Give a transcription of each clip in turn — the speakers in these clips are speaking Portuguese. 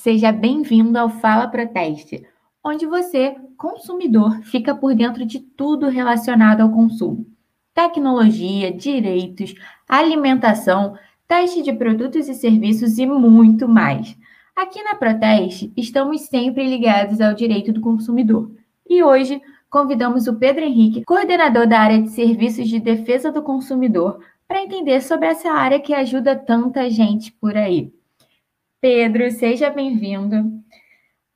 Seja bem-vindo ao Fala Proteste, onde você, consumidor, fica por dentro de tudo relacionado ao consumo. Tecnologia, direitos, alimentação, teste de produtos e serviços e muito mais. Aqui na Proteste, estamos sempre ligados ao direito do consumidor. E hoje convidamos o Pedro Henrique, coordenador da área de serviços de defesa do consumidor, para entender sobre essa área que ajuda tanta gente por aí. Pedro, seja bem-vindo.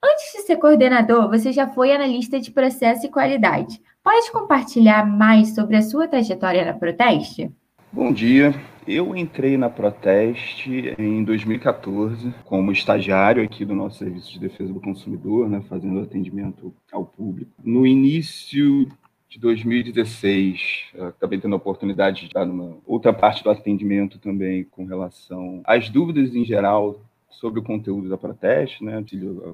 Antes de ser coordenador, você já foi analista de processo e qualidade. Pode compartilhar mais sobre a sua trajetória na Proteste? Bom dia. Eu entrei na Proteste em 2014 como estagiário aqui do nosso Serviço de Defesa do Consumidor, né, fazendo atendimento ao público. No início de 2016, acabei tendo a oportunidade de estar numa outra parte do atendimento também com relação às dúvidas em geral sobre o conteúdo da Proteste, né,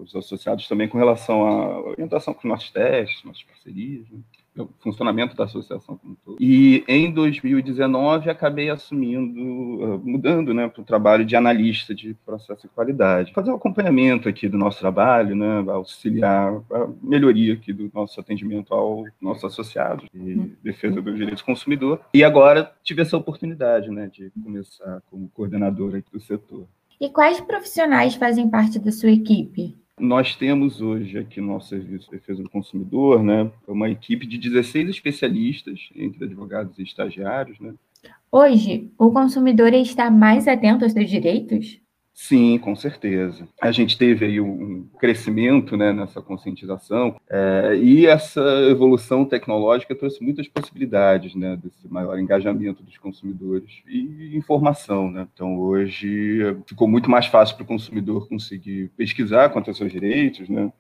os associados também com relação à orientação com os nossos testes, nossas parcerias, né, o funcionamento da associação como todo. E em 2019 acabei assumindo, ah, mudando né, para o trabalho de analista de processo de qualidade, fazer o um acompanhamento aqui do nosso trabalho, né, auxiliar a melhoria aqui do nosso atendimento ao nosso associado de uhum. defesa dos direitos do consumidor. E agora tive essa oportunidade né, de começar como coordenador aqui do setor. E quais profissionais fazem parte da sua equipe? Nós temos hoje aqui no nosso Serviço de Defesa do Consumidor né, uma equipe de 16 especialistas, entre advogados e estagiários. Né? Hoje, o consumidor está mais atento aos seus direitos? Sim, com certeza. A gente teve aí um crescimento né, nessa conscientização é, e essa evolução tecnológica trouxe muitas possibilidades né, desse maior engajamento dos consumidores e informação. Né? Então, hoje ficou muito mais fácil para o consumidor conseguir pesquisar quanto aos seus direitos, né?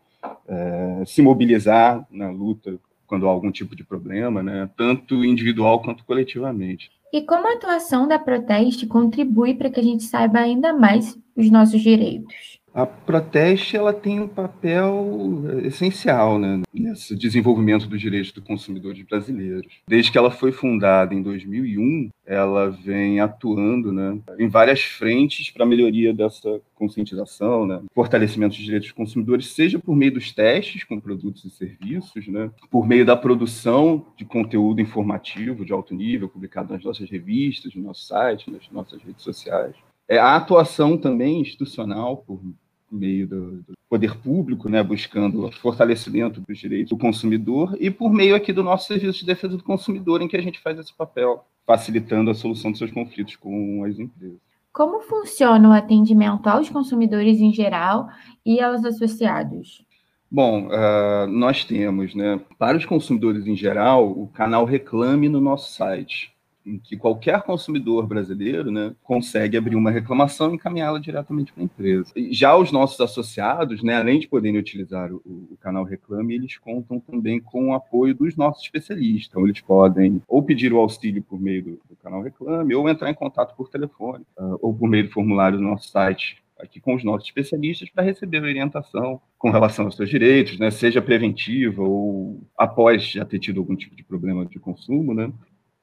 É, se mobilizar na luta quando há algum tipo de problema, né? tanto individual quanto coletivamente. E como a atuação da Proteste contribui para que a gente saiba ainda mais os nossos direitos? A Proteste ela tem um papel essencial né, nesse desenvolvimento dos direitos dos consumidores brasileiros. Desde que ela foi fundada em 2001, ela vem atuando né, em várias frentes para a melhoria dessa conscientização, né, fortalecimento dos direitos dos consumidores, seja por meio dos testes com produtos e serviços, né, por meio da produção de conteúdo informativo de alto nível, publicado nas nossas revistas, no nosso site, nas nossas redes sociais é, a atuação também institucional por meio do, do, poder público, né, buscando o fortalecimento dos direitos do consumidor e por meio aqui do nosso serviço de defesa do consumidor, em que a gente faz esse papel, facilitando a solução dos seus conflitos com as empresas. Como funciona o atendimento aos consumidores em geral e aos associados? Bom, uh, nós temos, né, para os consumidores em geral, o canal Reclame no nosso site em que qualquer consumidor brasileiro né, consegue abrir uma reclamação e encaminhá-la diretamente para a empresa. Já os nossos associados, né, além de poderem utilizar o, o, canal Reclame, eles contam também com o apoio dos nossos especialistas. Então, eles podem ou pedir o auxílio por meio do, do canal Reclame, ou entrar em contato por telefone, uh, ou por meio do formulário do nosso site aqui com os nossos especialistas para receber orientação com relação aos seus direitos, né, seja preventiva ou após já ter tido algum tipo de problema de consumo, né,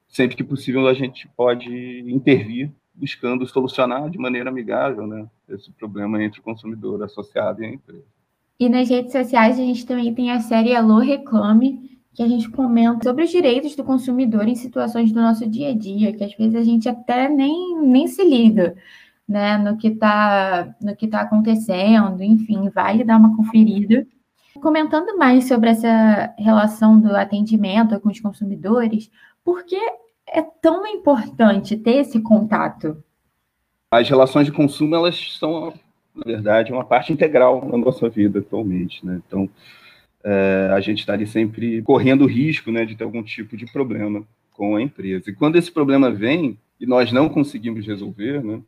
sempre que possível a gente pode intervir buscando solucionar de maneira amigável né, esse problema entre o consumidor associado e a empresa. E nas redes sociais a gente também tem a série Alô Reclame, que a gente comenta sobre os direitos do consumidor em situações do nosso dia a dia, que às vezes a gente até nem, nem se liga né, no que está tá acontecendo, enfim, vale dar uma conferida. Comentando mais sobre essa relação do atendimento com os consumidores, por que é tão importante ter esse contato? As relações de consumo, elas são, na verdade, uma parte integral da nossa vida atualmente, né? Então, é, a gente está ali sempre correndo o risco né, de ter algum tipo de problema com a empresa. E quando esse problema vem e nós não conseguimos resolver, né,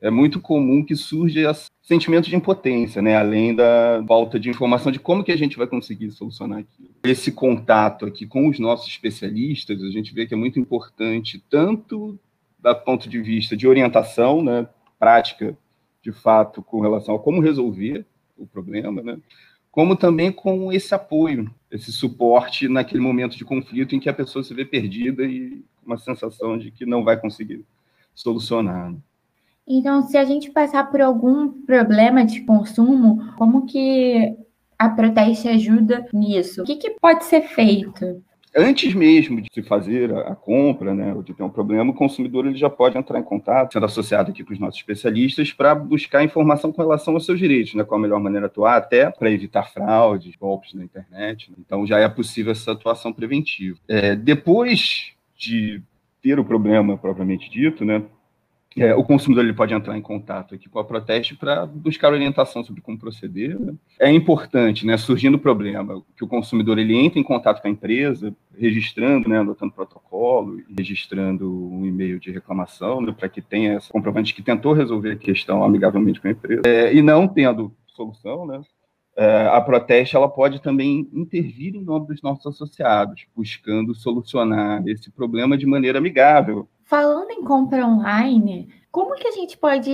é muito comum que surja sentimento de impotência, né? além da falta de informação de como que a gente vai conseguir solucionar aquilo. Esse contato aqui com os nossos especialistas, a gente vê que é muito importante, tanto do ponto de vista de orientação, né, prática, de fato, com relação a como resolver o problema, né, como também com esse apoio, esse suporte naquele momento de conflito em que a pessoa se vê perdida e uma sensação de que não vai conseguir solucionar. Né. Então, se a gente passar por algum problema de consumo, como que a Proteste ajuda nisso? O que, que pode ser feito? Antes mesmo de se fazer a, compra, né, ou de ter um problema, o consumidor ele já pode entrar em contato, sendo associado aqui com os nossos especialistas, para buscar informação com relação aos seus direitos, né, qual a melhor maneira de atuar, até para evitar fraudes, golpes na internet. Né? Então já é possível essa atuação preventiva. É, depois de ter o problema propriamente dito, né, é, o consumidor ele pode entrar em contato aqui com a Proteste para buscar orientação sobre como proceder. Né? É importante, né, surgindo o problema, que o consumidor ele entre em contato com a empresa, registrando, né, adotando protocolo, registrando um e-mail de reclamação, né, para que tenha esse comprovante que tentou resolver a questão amigavelmente com a empresa. É, e não tendo solução, né, é, a Proteste ela pode também intervir em nome dos nossos associados, buscando solucionar esse problema de maneira amigável, Falando em compra online, como que a gente pode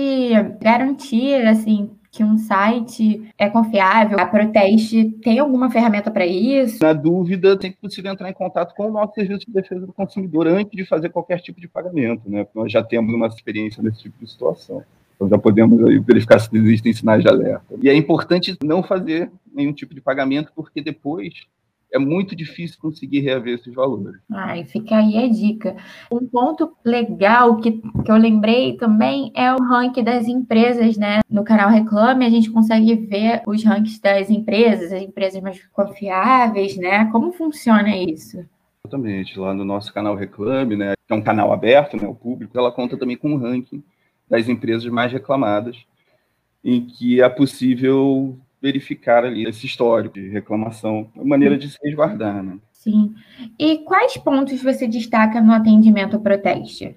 garantir assim que um site é confiável? A Proteste tem alguma ferramenta para isso? Na dúvida, tem que possível entrar em contato com o nosso serviço de defesa do consumidor antes de fazer qualquer tipo de pagamento, né? Nós já temos uma experiência nesse tipo de situação. Então já podemos verificar se existem sinais de alerta. E é importante não fazer nenhum tipo de pagamento, porque depois é muito difícil conseguir reaver esses valores. Ai, fica aí a dica. Um ponto legal que, que eu lembrei também é o ranking das empresas, né? No canal Reclame, a gente consegue ver os rankings das empresas, as empresas mais confiáveis, né? Como funciona isso? Exatamente. Lá no nosso canal Reclame, né? Que é um canal aberto, né? O público, ela conta também com um ranking das empresas mais reclamadas, em que é possível verificar ali esse histórico de reclamação, uma maneira de se resguardar, né? Sim. E quais pontos você destaca no atendimento ao protesto?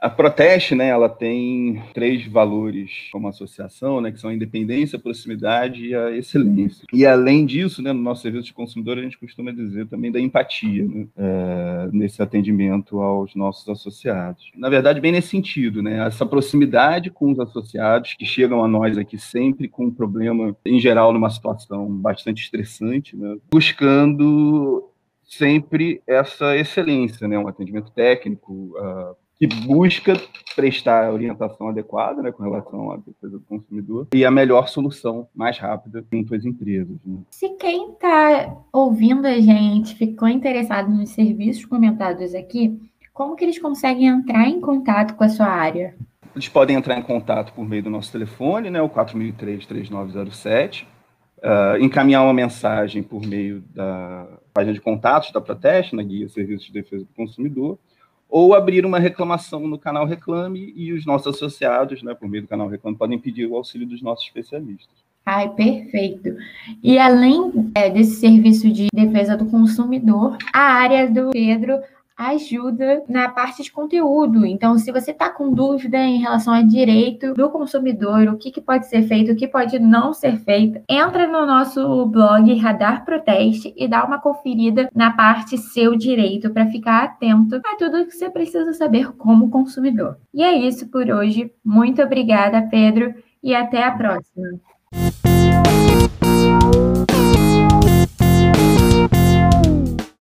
A Proteste, né, ela tem três valores como associação, né, que são a independência, a proximidade e a excelência. E além disso, né, no nosso serviço de consumidor, a gente costuma dizer também da empatia né, é, nesse atendimento aos nossos associados. Na verdade, bem nesse sentido, né, essa proximidade com os associados que chegam a nós aqui sempre com um problema, em geral, numa situação bastante estressante, né, buscando sempre essa excelência, né, um atendimento técnico, uh, que busca prestar a orientação adequada né, com relação à defesa do consumidor e a melhor solução mais rápida junto às empresas. Né? Se quem está ouvindo a gente ficou interessado nos serviços comentados aqui, como que eles conseguem entrar em contato com a sua área? Eles podem entrar em contato por meio do nosso telefone, né, o 4003-3907, uh, encaminhar uma mensagem por meio da página de contatos da Proteste, na Guia Serviços de Defesa do Consumidor, ou abrir uma reclamação no canal Reclame e os nossos associados, né, por meio do canal Reclame, podem pedir o auxílio dos nossos especialistas. Ai, perfeito. E além é, desse serviço de defesa do consumidor, a área do Pedro ajuda na parte de conteúdo. Então, se você está com dúvida em relação ao direito do consumidor, o que, que, pode ser feito, o que pode não ser feito, entra no nosso blog Radar Proteste e dá uma conferida na parte seu direito para ficar atento a tudo que você precisa saber como consumidor. E é isso por hoje. Muito obrigada, Pedro, e até a próxima.